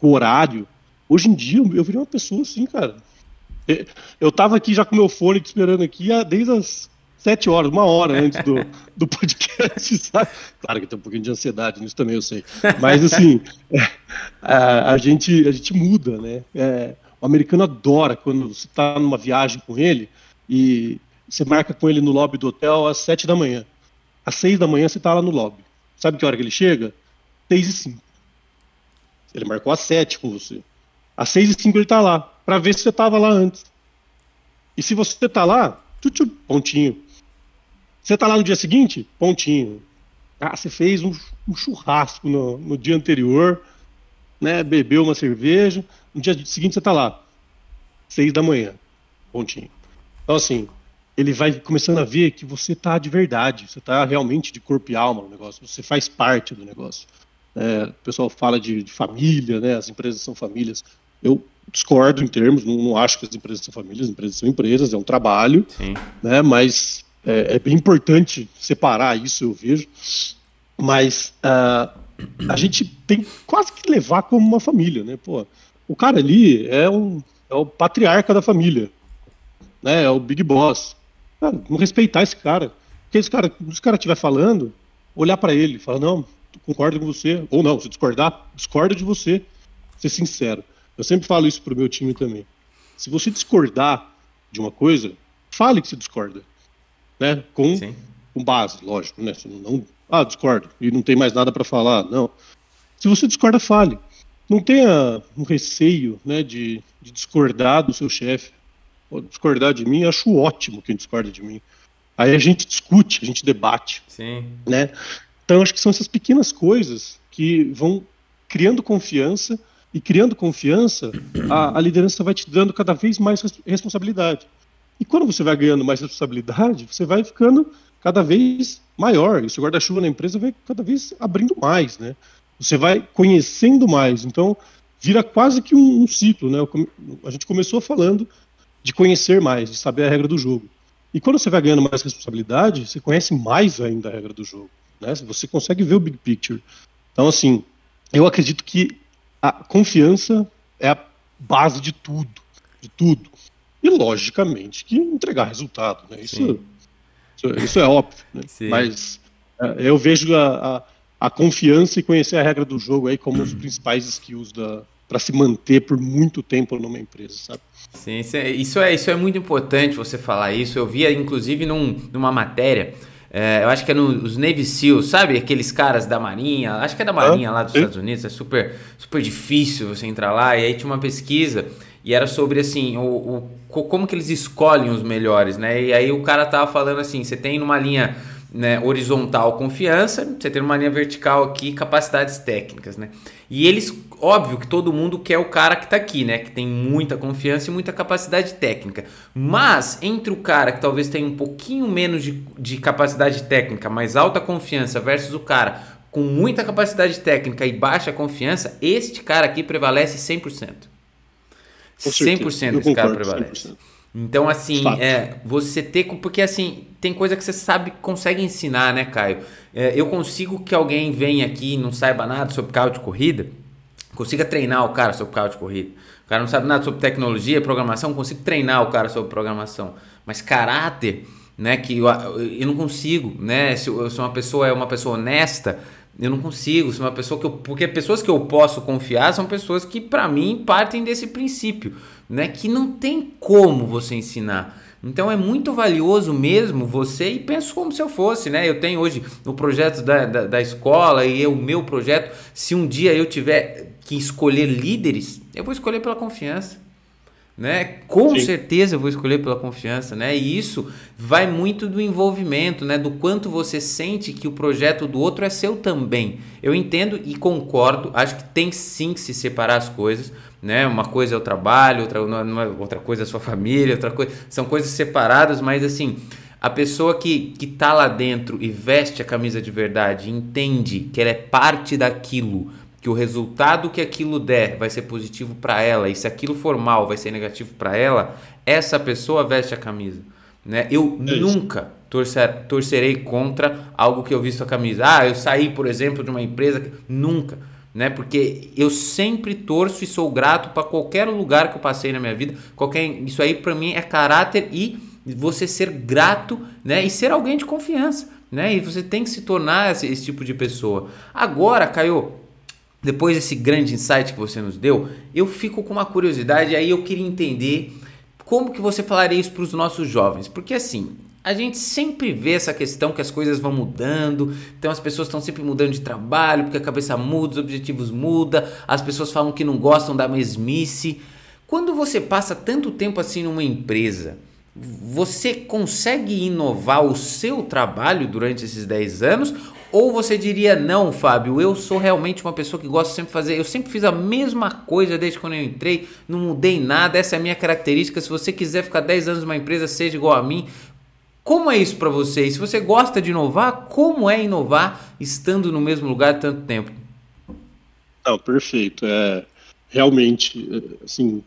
O horário, Hoje em dia, eu virei uma pessoa assim, cara. Eu tava aqui já com meu fone esperando aqui desde as sete horas, uma hora antes do, do podcast, sabe? Claro que tem um pouquinho de ansiedade nisso também, eu sei. Mas assim, a, a gente, a gente muda, né? É, o americano adora quando você está numa viagem com ele e você marca com ele no lobby do hotel às sete da manhã. Às seis da manhã você está lá no lobby. Sabe que hora que ele chega? Seis e cinco. Ele marcou às sete com você. Às seis e cinco ele está lá, para ver se você estava lá antes. E se você está lá, tchutchu, pontinho. Você está lá no dia seguinte? Pontinho. Ah, você fez um, um churrasco no, no, dia anterior, né? Bebeu uma cerveja. No dia seguinte você está lá. Seis da manhã. Pontinho. Então, assim, ele vai começando a ver que você está de verdade, você está realmente de corpo e alma no negócio, você faz parte do negócio. É, o pessoal fala de, de, família, né? As empresas são famílias. Eu discordo em termos, não, não, acho que as empresas são famílias, as empresas são empresas, é um trabalho, Sim. né? Mas é, é bem importante separar isso, eu vejo. Mas uh, a gente tem quase que levar como uma família, né? Pô, o cara ali é, um, é o patriarca da família, né? É o big boss. Cara, respeitar esse cara. Porque esse cara, se o cara estiver falando, olhar para ele, falar, não, concordo com você. Ou não, se discordar, discorda de você. Ser sincero. Eu sempre falo isso pro meu time também. Se você discordar de uma coisa, fale que você discorda né? Com, com base, lógico, né? Você não, ah, discordo e não tem mais nada para falar, não. Se você discorda, fale. Não tenha um receio, né, de, de discordar do seu chefe. Discordar de mim, acho ótimo quem discorda de mim. Aí a gente discute, a gente debate, Sim. né? Então acho que são essas pequenas coisas que vão criando confiança e criando confiança, a, a liderança vai te dando cada vez mais responsabilidade. E quando você vai ganhando mais responsabilidade, você vai ficando cada vez maior. E o seu guarda-chuva na empresa vai cada vez abrindo mais, né? Você vai conhecendo mais. Então, vira quase que um, um ciclo, né? A gente começou falando de conhecer mais, de saber a regra do jogo. E quando você vai ganhando mais responsabilidade, você conhece mais ainda a regra do jogo. Né? Você consegue ver o big picture. Então, assim, eu acredito que a confiança é a base de tudo. De tudo e, logicamente, que entregar resultado. Né? Isso, isso, isso, é óbvio. Né? Mas é, eu vejo a, a, a, confiança e conhecer a regra do jogo aí como os principais skills para se manter por muito tempo numa empresa, sabe? Sim, isso é, isso é muito importante você falar isso. Eu via, inclusive, num, numa matéria. É, eu acho que é nos Navy SEALs, sabe? Aqueles caras da Marinha, acho que é da Marinha ah, lá dos sim. Estados Unidos, é super, super difícil você entrar lá. E aí tinha uma pesquisa e era sobre assim, o, o, como que eles escolhem os melhores, né? E aí o cara tava falando assim, você tem numa linha né, horizontal confiança, você tem numa linha vertical aqui capacidades técnicas, né? E eles, óbvio que todo mundo quer o cara que tá aqui, né? Que tem muita confiança e muita capacidade técnica. Mas entre o cara que talvez tenha um pouquinho menos de, de capacidade técnica, mais alta confiança, versus o cara com muita capacidade técnica e baixa confiança, este cara aqui prevalece 100%. 100% esse cara prevalece. 100%. Então, assim, é, você ter. Porque, assim, tem coisa que você sabe, consegue ensinar, né, Caio? É, eu consigo que alguém venha aqui e não saiba nada sobre carro de corrida, consiga treinar o cara sobre carro de corrida. O cara não sabe nada sobre tecnologia, programação, consigo treinar o cara sobre programação. Mas caráter, né, que eu, eu não consigo, né? Se eu sou uma pessoa, é uma pessoa honesta, eu não consigo ser uma pessoa que eu. Porque pessoas que eu posso confiar são pessoas que, para mim, partem desse princípio, né? Que não tem como você ensinar. Então é muito valioso mesmo você, e penso como se eu fosse, né? Eu tenho hoje o projeto da, da, da escola e o meu projeto. Se um dia eu tiver que escolher líderes, eu vou escolher pela confiança né? Com Sim. certeza eu vou escolher pela confiança, né? E isso vai muito do envolvimento, né? Do quanto você sente que o projeto do outro é seu também. Eu entendo e concordo, acho que tem sim que se separar as coisas, né? Uma coisa é o trabalho, outra, é, outra coisa é a sua família, outra coisa. São coisas separadas, mas assim. A pessoa que, que tá lá dentro e veste a camisa de verdade, entende que ela é parte daquilo, que o resultado que aquilo der vai ser positivo para ela e se aquilo for mal vai ser negativo para ela, essa pessoa veste a camisa. Né? Eu é nunca torcer, torcerei contra algo que eu visto a camisa. Ah, eu saí, por exemplo, de uma empresa. Que... Nunca. né? Porque eu sempre torço e sou grato para qualquer lugar que eu passei na minha vida. Qualquer, isso aí para mim é caráter e você ser grato, né? E ser alguém de confiança, né? E você tem que se tornar esse, esse tipo de pessoa. Agora, Caio, depois desse grande insight que você nos deu, eu fico com uma curiosidade aí eu queria entender como que você falaria isso para os nossos jovens, porque assim a gente sempre vê essa questão que as coisas vão mudando, então as pessoas estão sempre mudando de trabalho, porque a cabeça muda, os objetivos mudam, as pessoas falam que não gostam da mesmice. Quando você passa tanto tempo assim numa empresa, você consegue inovar o seu trabalho durante esses 10 anos? Ou você diria, não, Fábio, eu sou realmente uma pessoa que gosta sempre de fazer, eu sempre fiz a mesma coisa desde quando eu entrei, não mudei nada, essa é a minha característica. Se você quiser ficar 10 anos numa empresa, seja igual a mim, como é isso para você? E se você gosta de inovar, como é inovar estando no mesmo lugar tanto tempo? Não, perfeito. É, realmente, é, assim,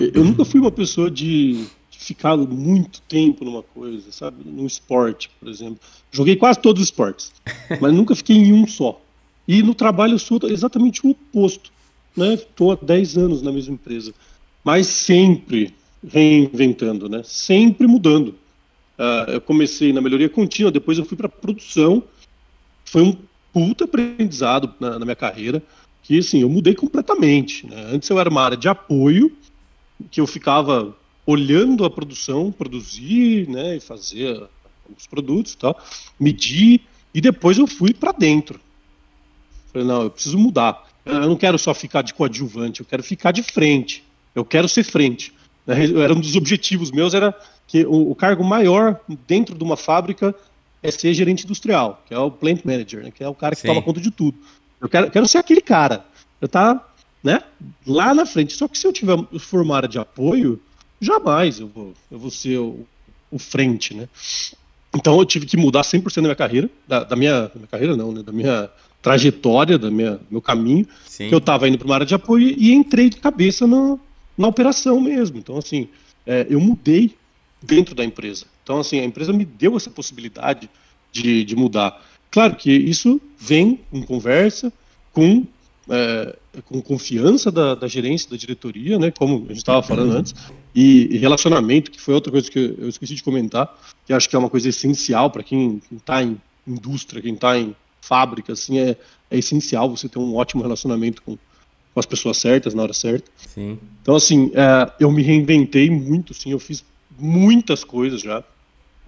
eu nunca fui uma pessoa de ficar muito tempo numa coisa, sabe? Num esporte, por exemplo. Joguei quase todos os esportes, mas nunca fiquei em um só. E no trabalho eu sou exatamente o oposto. Né? Estou há 10 anos na mesma empresa, mas sempre reinventando, né? sempre mudando. Uh, eu comecei na melhoria contínua, depois eu fui para produção. Foi um puta aprendizado na, na, minha carreira, que assim, eu mudei completamente. Né? Antes eu era uma área de apoio, que eu ficava olhando a produção, produzir, né, e fazer os produtos, tal, medir, e depois eu fui para dentro. Falei, não, eu preciso mudar. Eu não quero só ficar de coadjuvante, eu quero ficar de frente. Eu quero ser frente. Era um dos objetivos meus era que o, o, cargo maior dentro de uma fábrica é ser gerente industrial, que é o plant manager, né, que é o cara que Sim. toma conta de tudo. Eu quero, quero ser aquele cara. Eu tá, né, lá na frente. Só que se eu tiver for área de apoio, jamais eu vou, eu vou ser o, o frente, né? Então eu tive que mudar 100% da minha carreira, da, da, minha, da minha carreira não, né, da minha trajetória, da minha meu caminho, Sim. que eu estava indo para uma área de apoio e entrei de cabeça na, na operação mesmo. Então assim, é, eu mudei dentro da empresa. Então, assim, a empresa me deu essa possibilidade de, de mudar. Claro que isso vem com conversa, com, é, com confiança da, da, gerência, da diretoria, né, como a gente estava falando antes, e, relacionamento, que foi outra coisa que eu, eu esqueci de comentar, que acho que é uma coisa essencial para quem está em indústria, quem está em fábrica, assim, é, é essencial você ter um ótimo relacionamento com, com as pessoas certas na hora certa. Sim. Então, assim, é, eu me reinventei muito, sim, eu fiz muitas coisas já.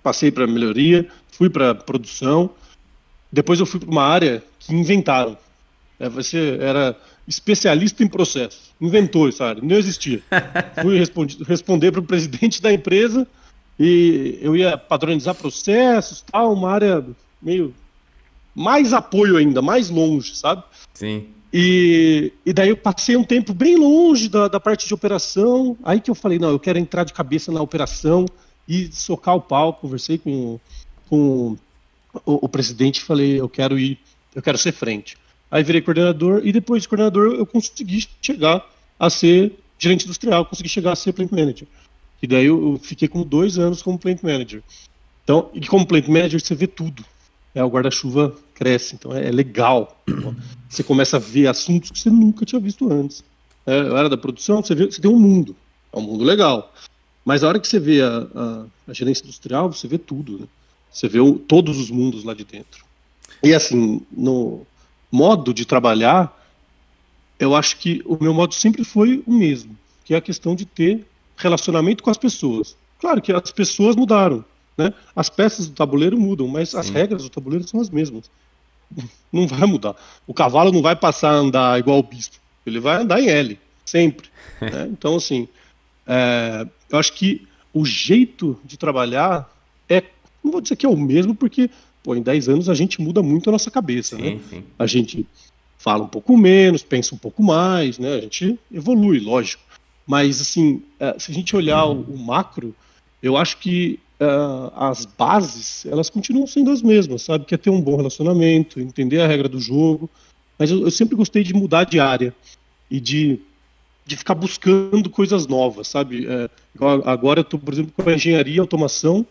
Passei para melhoria, fui para produção, depois eu fui para uma área que inventaram. É, você era especialista em processo, inventou essa área, não existia. fui responder para o presidente da empresa e eu ia padronizar processos, tal, uma área meio mais apoio ainda, mais longe, sabe? Sim. E, e daí eu passei um tempo bem longe da, da parte de operação. Aí que eu falei, não, eu quero entrar de cabeça na operação e socar o pau. Conversei com, com o, o presidente e falei, eu quero ir, eu quero ser frente. Aí virei coordenador e depois de coordenador eu consegui chegar a ser gerente industrial, consegui chegar a ser plant manager. E daí eu, fiquei com dois anos como plant manager. Então, e como plant manager você vê tudo é, o guarda-chuva cresce, então é, é legal. Você começa a ver assuntos que você nunca tinha visto antes. É, a área da produção, você, vê, você tem um mundo, é um mundo legal. Mas a hora que você vê a, a, a gerência industrial, você vê tudo, né? Você vê o, todos os mundos lá de dentro. E assim, no modo de trabalhar, eu acho que o meu modo sempre foi o mesmo, que é a questão de ter relacionamento com as pessoas. Claro que as pessoas mudaram, né? As peças do tabuleiro mudam, mas Sim. as regras do tabuleiro são as mesmas. Não vai mudar. O cavalo não vai passar a andar igual o bispo. Ele vai andar em L, sempre. né? Então, assim, é, eu acho que o jeito de trabalhar é, não vou dizer que é o mesmo, porque pô, em 10 anos a gente muda muito a nossa cabeça. Sim, né? Sim. A gente fala um pouco menos, pensa um pouco mais, né? a gente evolui, lógico. Mas, assim, é, se a gente olhar uhum. o, o macro, eu acho que uh, as bases, elas continuam sendo as mesmas, sabe? Que é ter um bom relacionamento, entender a regra do jogo. Mas eu, eu sempre gostei de mudar de área e de, de ficar buscando coisas novas, sabe? É, agora eu estou, por exemplo, com a engenharia, automação,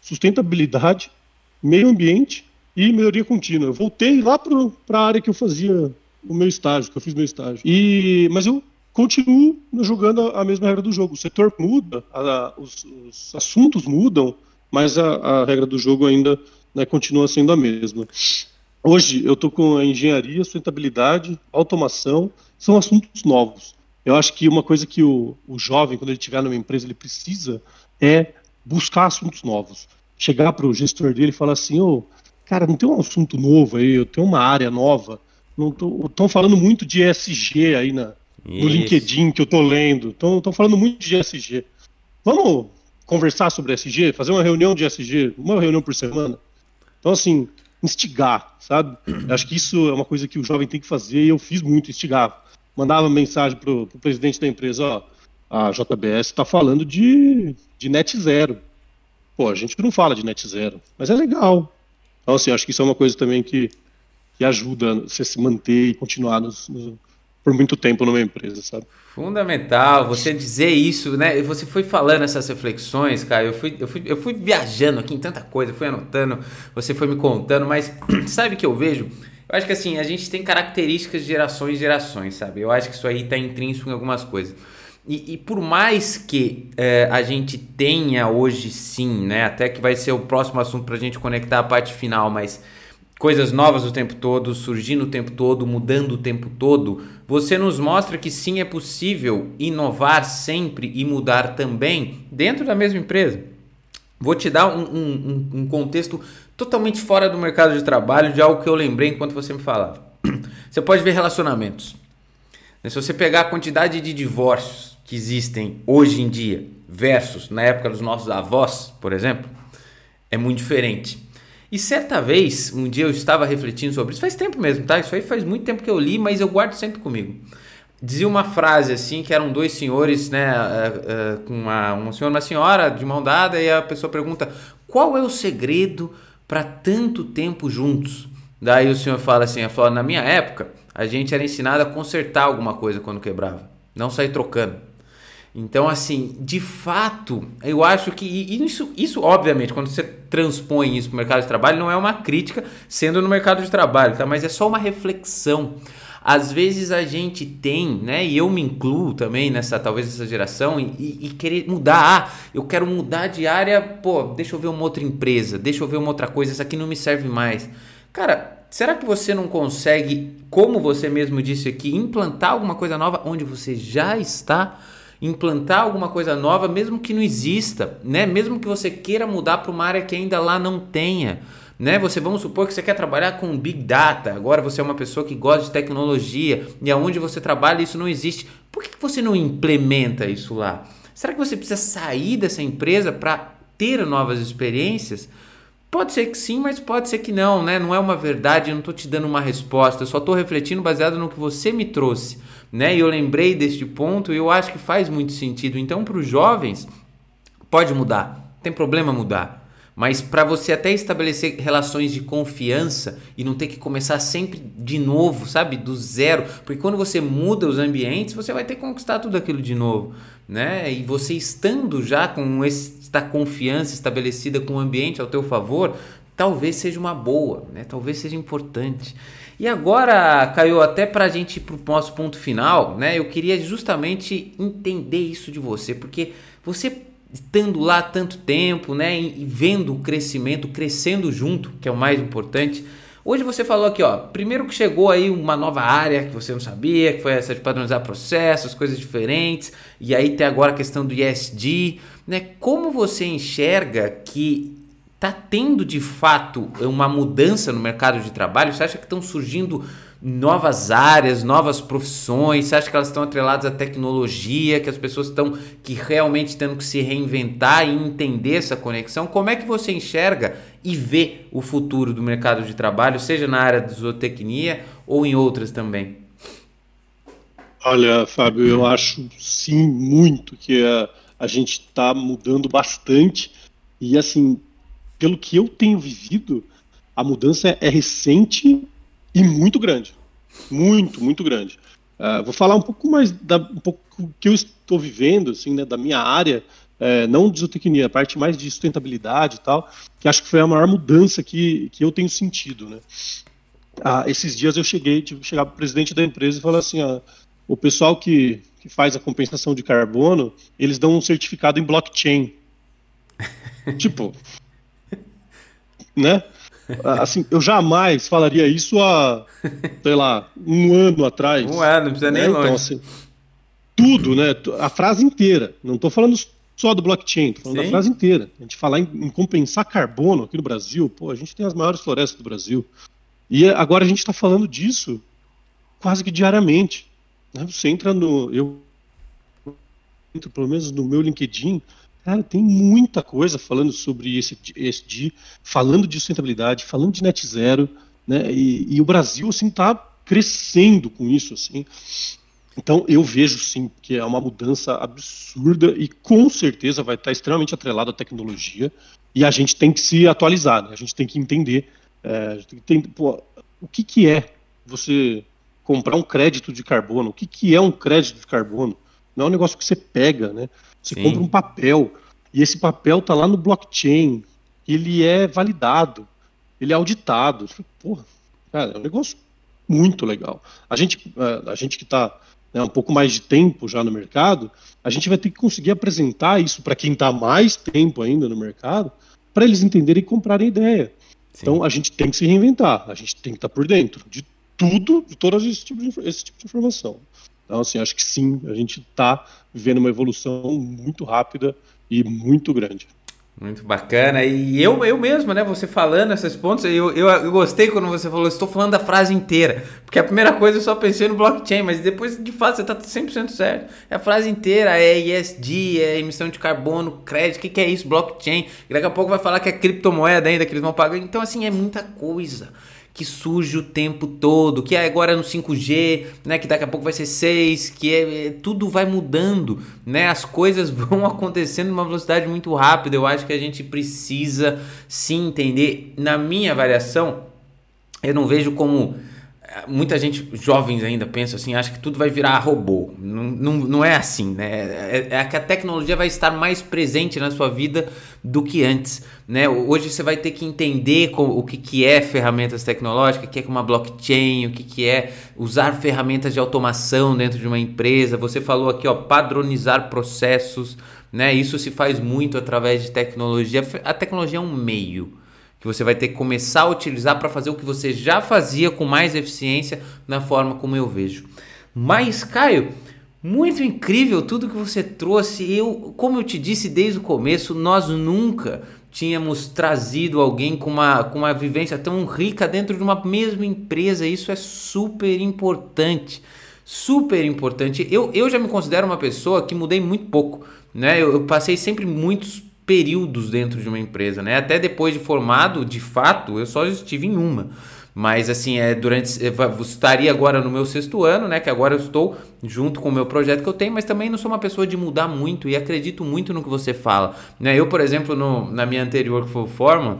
sustentabilidade, meio ambiente e melhoria contínua. Voltei lá para a área que eu fazia o meu estágio, que eu fiz meu estágio. E, mas eu continuo jogando a mesma regra do jogo. O setor muda, a, os, os, assuntos mudam, mas a, a regra do jogo ainda né, continua sendo a mesma. Hoje eu estou com a engenharia, sustentabilidade, automação, são assuntos novos. Eu acho que uma coisa que o, o jovem, quando ele estiver numa empresa, ele precisa é buscar assuntos novos. Chegar para o gestor dele e falar assim, ô, oh, cara, não tem um assunto novo aí, eu tenho uma área nova. Estão falando muito de ESG aí na, no LinkedIn que eu estou lendo. Estão falando muito de ESG. Vamos conversar sobre ESG? Fazer uma reunião de ESG, uma reunião por semana? Então, assim, instigar, sabe? Eu acho que isso é uma coisa que o jovem tem que fazer e eu fiz muito, instigar. Mandava mensagem pro, pro presidente da empresa, ó, a JBS está falando de, de net zero. Pô, a gente não fala de net zero, mas é legal. Então, assim, acho que isso é uma coisa também que, que ajuda você se manter e continuar nos, nos, por muito tempo numa empresa, sabe? Fundamental você dizer isso, né? Você foi falando essas reflexões, cara. Eu fui, eu fui, eu fui viajando aqui em tanta coisa, fui anotando, você foi me contando, mas sabe o que eu vejo? Eu acho que assim, a gente tem características de gerações e gerações, sabe? Eu acho que isso aí está intrínseco em algumas coisas. E, e por mais que é, a gente tenha hoje sim, né? Até que vai ser o próximo assunto para a gente conectar a parte final, mas coisas novas o tempo todo, surgindo o tempo todo, mudando o tempo todo, você nos mostra que sim é possível inovar sempre e mudar também dentro da mesma empresa. Vou te dar um, um, um contexto totalmente fora do mercado de trabalho de algo que eu lembrei enquanto você me falava. Você pode ver relacionamentos. Se você pegar a quantidade de divórcios que existem hoje em dia versus na época dos nossos avós, por exemplo, é muito diferente. E certa vez, um dia eu estava refletindo sobre isso, faz tempo mesmo, tá? Isso aí faz muito tempo que eu li, mas eu guardo sempre comigo. Dizia uma frase assim, que eram dois senhores, né, uh, uh, com uma, um senhor e uma senhora de mão dada, e a pessoa pergunta: qual é o segredo para tanto tempo juntos? Daí o senhor fala assim: fala, na minha época, a gente era ensinado a consertar alguma coisa quando quebrava, não sair trocando. Então, assim, de fato, eu acho que isso, isso, obviamente, quando você transpõe isso para o mercado de trabalho, não é uma crítica sendo no mercado de trabalho, tá? Mas é só uma reflexão. Às vezes a gente tem, né? E eu me incluo também nessa, talvez essa geração, e, e querer mudar. Ah, eu quero mudar de área, pô, deixa eu ver uma outra empresa, deixa eu ver uma outra coisa, essa aqui não me serve mais. Cara, será que você não consegue, como você mesmo disse aqui, implantar alguma coisa nova onde você já está? Implantar alguma coisa nova, mesmo que não exista, né? Mesmo que você queira mudar para uma área que ainda lá não tenha, né? Você vamos supor que você quer trabalhar com big data. Agora você é uma pessoa que gosta de tecnologia e aonde você trabalha isso não existe. Por que você não implementa isso lá? Será que você precisa sair dessa empresa para ter novas experiências? Pode ser que sim, mas pode ser que não, né? Não é uma verdade, eu não estou te dando uma resposta, eu só estou refletindo baseado no que você me trouxe né? E eu lembrei deste ponto e eu acho que faz muito sentido. Então, para os jovens, pode mudar, tem problema mudar. Mas para você até estabelecer relações de confiança e não ter que começar sempre de novo, sabe? Do zero. Porque quando você muda os ambientes, você vai ter que conquistar tudo aquilo de novo. Né? E você estando já com esta confiança estabelecida com o ambiente ao teu favor, talvez seja uma boa, né? talvez seja importante. E agora, Caio, até para a gente ir para o nosso ponto final, né? Eu queria justamente entender isso de você, porque você estando lá tanto tempo, né? E vendo o crescimento, crescendo junto, que é o mais importante. Hoje você falou aqui, ó, primeiro que chegou aí uma nova área que você não sabia, que foi essa de padronizar processos, coisas diferentes, e aí tem agora a questão do ISD, né? Como você enxerga que Está tendo de fato uma mudança no mercado de trabalho? Você acha que estão surgindo novas áreas, novas profissões? Você acha que elas estão atreladas à tecnologia, que as pessoas estão que realmente tendo que se reinventar e entender essa conexão? Como é que você enxerga e vê o futuro do mercado de trabalho, seja na área de zootecnia ou em outras também? Olha, Fábio, eu acho sim muito que a, a gente está mudando bastante e assim pelo que eu tenho vivido, a mudança é recente e muito grande. Muito, muito grande. Uh, vou falar um pouco mais da um pouco que eu estou vivendo, assim, né, da minha área, é, não de zootecnia, a parte mais de sustentabilidade e tal, que acho que foi a maior mudança que, que eu tenho sentido, né? ah, esses dias eu cheguei, tive que chegar para o presidente da empresa e falar assim, ó, o pessoal que, que faz a compensação de carbono, eles dão um certificado em blockchain. tipo, né? Assim, eu jamais falaria isso há, sei lá, um ano atrás. Um ano, não precisa né? nem então, longe. Assim, tudo, né? A frase inteira. Não estou falando só do blockchain, estou falando Sim. da frase inteira. A gente falar em, em, compensar carbono aqui no Brasil, pô, a gente tem as maiores florestas do Brasil. E agora a gente está falando disso quase que diariamente. Né? Você entra no. Eu entro, pelo menos no meu LinkedIn, cara, tem muita coisa falando sobre esse ESG, falando de sustentabilidade, falando de net zero, né? E, e o Brasil assim está crescendo com isso, assim. Então eu vejo sim que é uma mudança absurda e com certeza vai estar extremamente atrelado à tecnologia e a gente tem que se atualizar, né? a gente tem que entender é, tem, pô, o que, que é você comprar um crédito de carbono? O que, que é um crédito de carbono? Não é um negócio que você pega, né? Você Sim. compra um papel e esse papel está lá no blockchain, ele é validado, ele é auditado. Porra, cara, é um negócio muito legal. A gente, é, a gente que está né, um pouco mais de tempo já no mercado, a gente vai ter que conseguir apresentar isso para quem está mais tempo ainda no mercado, para eles entenderem e comprarem ideia. Sim. Então a gente tem que se reinventar, a gente tem que estar por dentro de tudo, de todo esse tipo de, esse tipo de informação. Então, assim, acho que sim, a gente está vivendo uma evolução muito rápida e muito grande. Muito bacana. E eu, eu mesmo, né? Você falando esses pontos, eu, eu, eu, gostei quando você falou, estou falando da frase inteira. Porque a primeira coisa eu só pensei no blockchain, mas depois, de fato, você está 100% certo. É a frase inteira, é ESG, é emissão de carbono, crédito, o que, que é isso? Blockchain. E daqui a pouco vai falar que é criptomoeda ainda, que eles vão pagar. Então, assim, é muita coisa que surge o tempo todo, que é agora no 5G, né, que daqui a pouco vai ser 6, que é, é, tudo vai mudando, né? As coisas vão acontecendo numa velocidade muito rápida. Eu acho que a gente precisa sim entender. Na minha avaliação, eu não vejo como muita gente, jovens ainda, pensa assim, acha que tudo vai virar robô. Não, não, não é assim, né? É, é, que a tecnologia vai estar mais presente na sua vida do que antes, né? Hoje você vai ter que entender o que, que é ferramentas tecnológicas, o que é uma blockchain, o que, que é usar ferramentas de automação dentro de uma empresa. Você falou aqui, ó, padronizar processos, né? Isso se faz muito através de tecnologia. A tecnologia é um meio, que você vai ter que começar a utilizar para fazer o que você já fazia com mais eficiência na forma como eu vejo. Mas, Caio, muito incrível tudo que você trouxe. Eu, como eu te disse desde o começo, nós nunca tínhamos trazido alguém com uma, com uma vivência tão rica dentro de uma mesma empresa. Isso é super importante. Super importante. Eu, eu já me considero uma pessoa que mudei muito pouco. Né? Eu, eu passei sempre muitos períodos dentro de uma empresa, né? Até depois de formado, de fato, eu só estive em uma. Mas assim, é durante é, estaria agora no meu sexto ano, né? Que agora eu estou junto com o meu projeto que eu tenho, mas também não sou uma pessoa de mudar muito e acredito muito no que você fala. Né? Eu, por exemplo, no, na minha anterior que foi forma,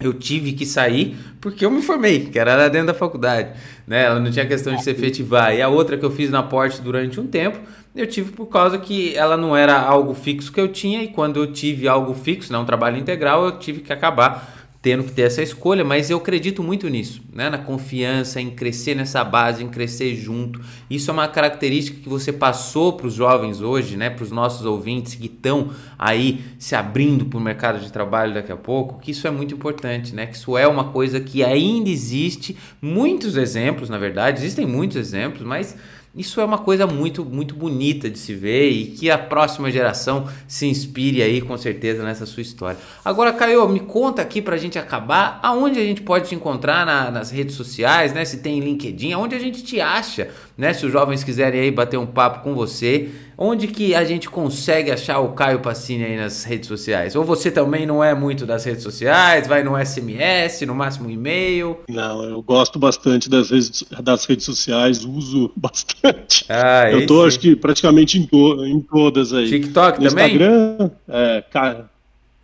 eu tive que sair porque eu me formei, que era lá dentro da faculdade, né? Ela não tinha questão de se efetivar. E a outra que eu fiz na Porte durante um tempo, eu tive por causa que ela não era algo fixo que eu tinha e quando eu tive algo fixo, não né, um trabalho integral, eu tive que acabar tendo que ter essa escolha, mas eu acredito muito nisso, né? na confiança, em crescer nessa base, em crescer junto. Isso é uma característica que você passou para os jovens hoje, né? para os nossos ouvintes que estão aí se abrindo para o mercado de trabalho daqui a pouco, que isso é muito importante, né? que isso é uma coisa que ainda existe, muitos exemplos, na verdade, existem muitos exemplos, mas isso é uma coisa muito, muito bonita de se ver e que a próxima geração se inspire aí com certeza nessa sua história. Agora, Caio, me conta aqui para a gente acabar, aonde a gente pode te encontrar na, nas redes sociais, né? Se tem LinkedIn, aonde a gente te acha, né? Se os jovens quiserem aí bater um papo com você, onde que a gente consegue achar o Caio Passini aí nas redes sociais? Ou você também não é muito das redes sociais, vai no SMS, no máximo e-mail? Não, eu gosto bastante das redes, das redes sociais, uso bastante. Ah, eu tô, sim. acho que, praticamente em, to, em todas aí. TikTok no também? Instagram, é, cara,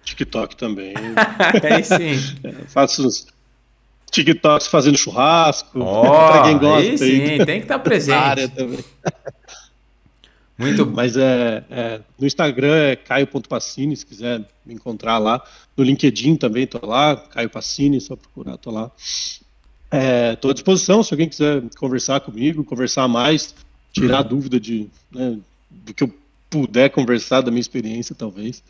TikTok também. aí sim. É, faço TikToks fazendo churrasco. Oh, pra quem gosta. Aí sim, tem que estar tá presente. área também. Muito Mas é, é, no Instagram é caio.passini, se quiser me encontrar lá. No LinkedIn também tô lá, Caio Passini, só procurar, tô lá. Estou é, à disposição se alguém quiser conversar comigo, conversar mais, tirar uhum. dúvida de né, do que eu puder conversar da minha experiência, talvez.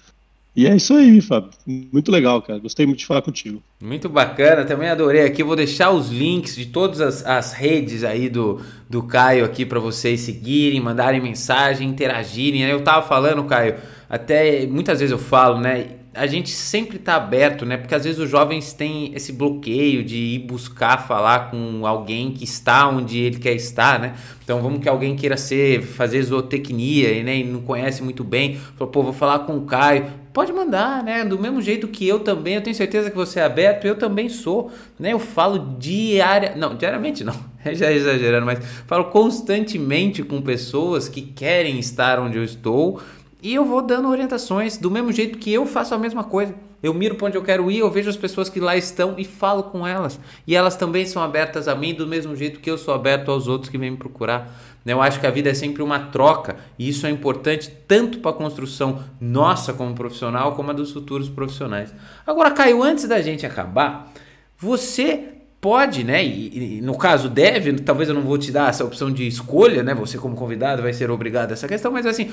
E é isso aí, Fábio. Muito legal, cara. Gostei muito de falar contigo. Muito bacana, também adorei aqui. Vou deixar os links de todas as, as redes aí do, do Caio aqui para vocês seguirem, mandarem mensagem, interagirem. Eu tava falando, Caio, até muitas vezes eu falo, né? a gente sempre está aberto, né? Porque às vezes os jovens têm esse bloqueio de ir buscar falar com alguém que está onde ele quer estar, né? Então vamos que alguém queira ser, fazer zootecnia né? e não conhece muito bem, falou, pô, vou falar com o Caio. Pode mandar, né? Do mesmo jeito que eu também, eu tenho certeza que você é aberto, eu também sou, né? Eu falo diária, não, diariamente não, já exagerando, mas falo constantemente com pessoas que querem estar onde eu estou e eu vou dando orientações do mesmo jeito que eu faço a mesma coisa. Eu miro para onde eu quero ir, eu vejo as pessoas que lá estão e falo com elas. E elas também são abertas a mim do mesmo jeito que eu sou aberto aos outros que vêm me procurar. Eu acho que a vida é sempre uma troca e isso é importante tanto para a construção nossa como profissional, como a dos futuros profissionais. Agora, Caio, antes da gente acabar, você pode, né? E, e, no caso deve, talvez eu não vou te dar essa opção de escolha, né? Você como convidado vai ser obrigado a essa questão, mas assim,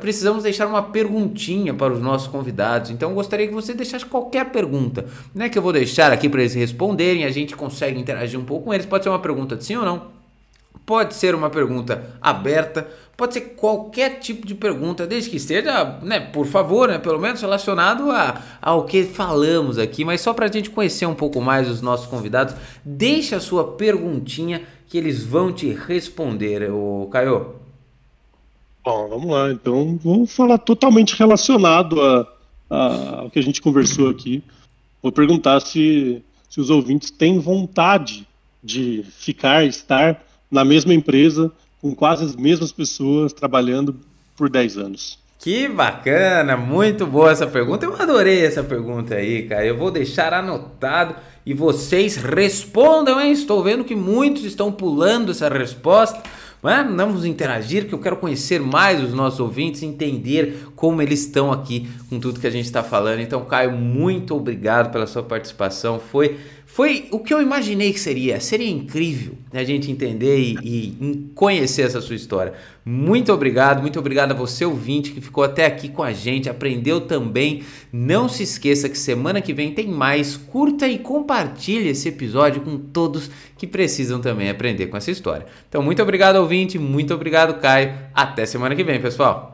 precisamos deixar uma perguntinha para os nossos convidados. Então gostaria que você deixasse qualquer pergunta, né? Que eu vou deixar aqui para eles responderem, a gente consegue interagir um pouco com eles. Pode ser uma pergunta de sim ou não. Pode ser uma pergunta aberta, Pode ser qualquer tipo de pergunta, desde que esteja, né, por favor, né, pelo menos relacionado a, ao que falamos aqui, mas só para a gente conhecer um pouco mais os nossos convidados, deixe a sua perguntinha que eles vão te responder, o Caio. Bom, vamos lá, então vamos falar totalmente relacionado a, a, ao que a gente conversou aqui. Vou perguntar se, se os ouvintes têm vontade de ficar, estar na mesma empresa com quase as mesmas pessoas trabalhando por 10 anos. Que bacana, muito boa essa pergunta. Eu adorei essa pergunta aí, cara. Eu vou deixar anotado e vocês respondam, hein? Estou vendo que muitos estão pulando essa resposta. Né? Vamos interagir, que eu quero conhecer mais os nossos ouvintes, entender como eles estão aqui com tudo que a gente está falando. Então, Caio, muito obrigado pela sua participação. Foi foi o que eu imaginei que seria. Seria incrível a gente entender e, e, conhecer essa sua história. Muito obrigado, muito obrigado a você, ouvinte, que ficou até aqui com a gente, aprendeu também. Não se esqueça que semana que vem tem mais. Curta e compartilhe esse episódio com todos que precisam também aprender com essa história. Então, muito obrigado, ouvinte, muito obrigado, Caio. Até semana que vem, pessoal.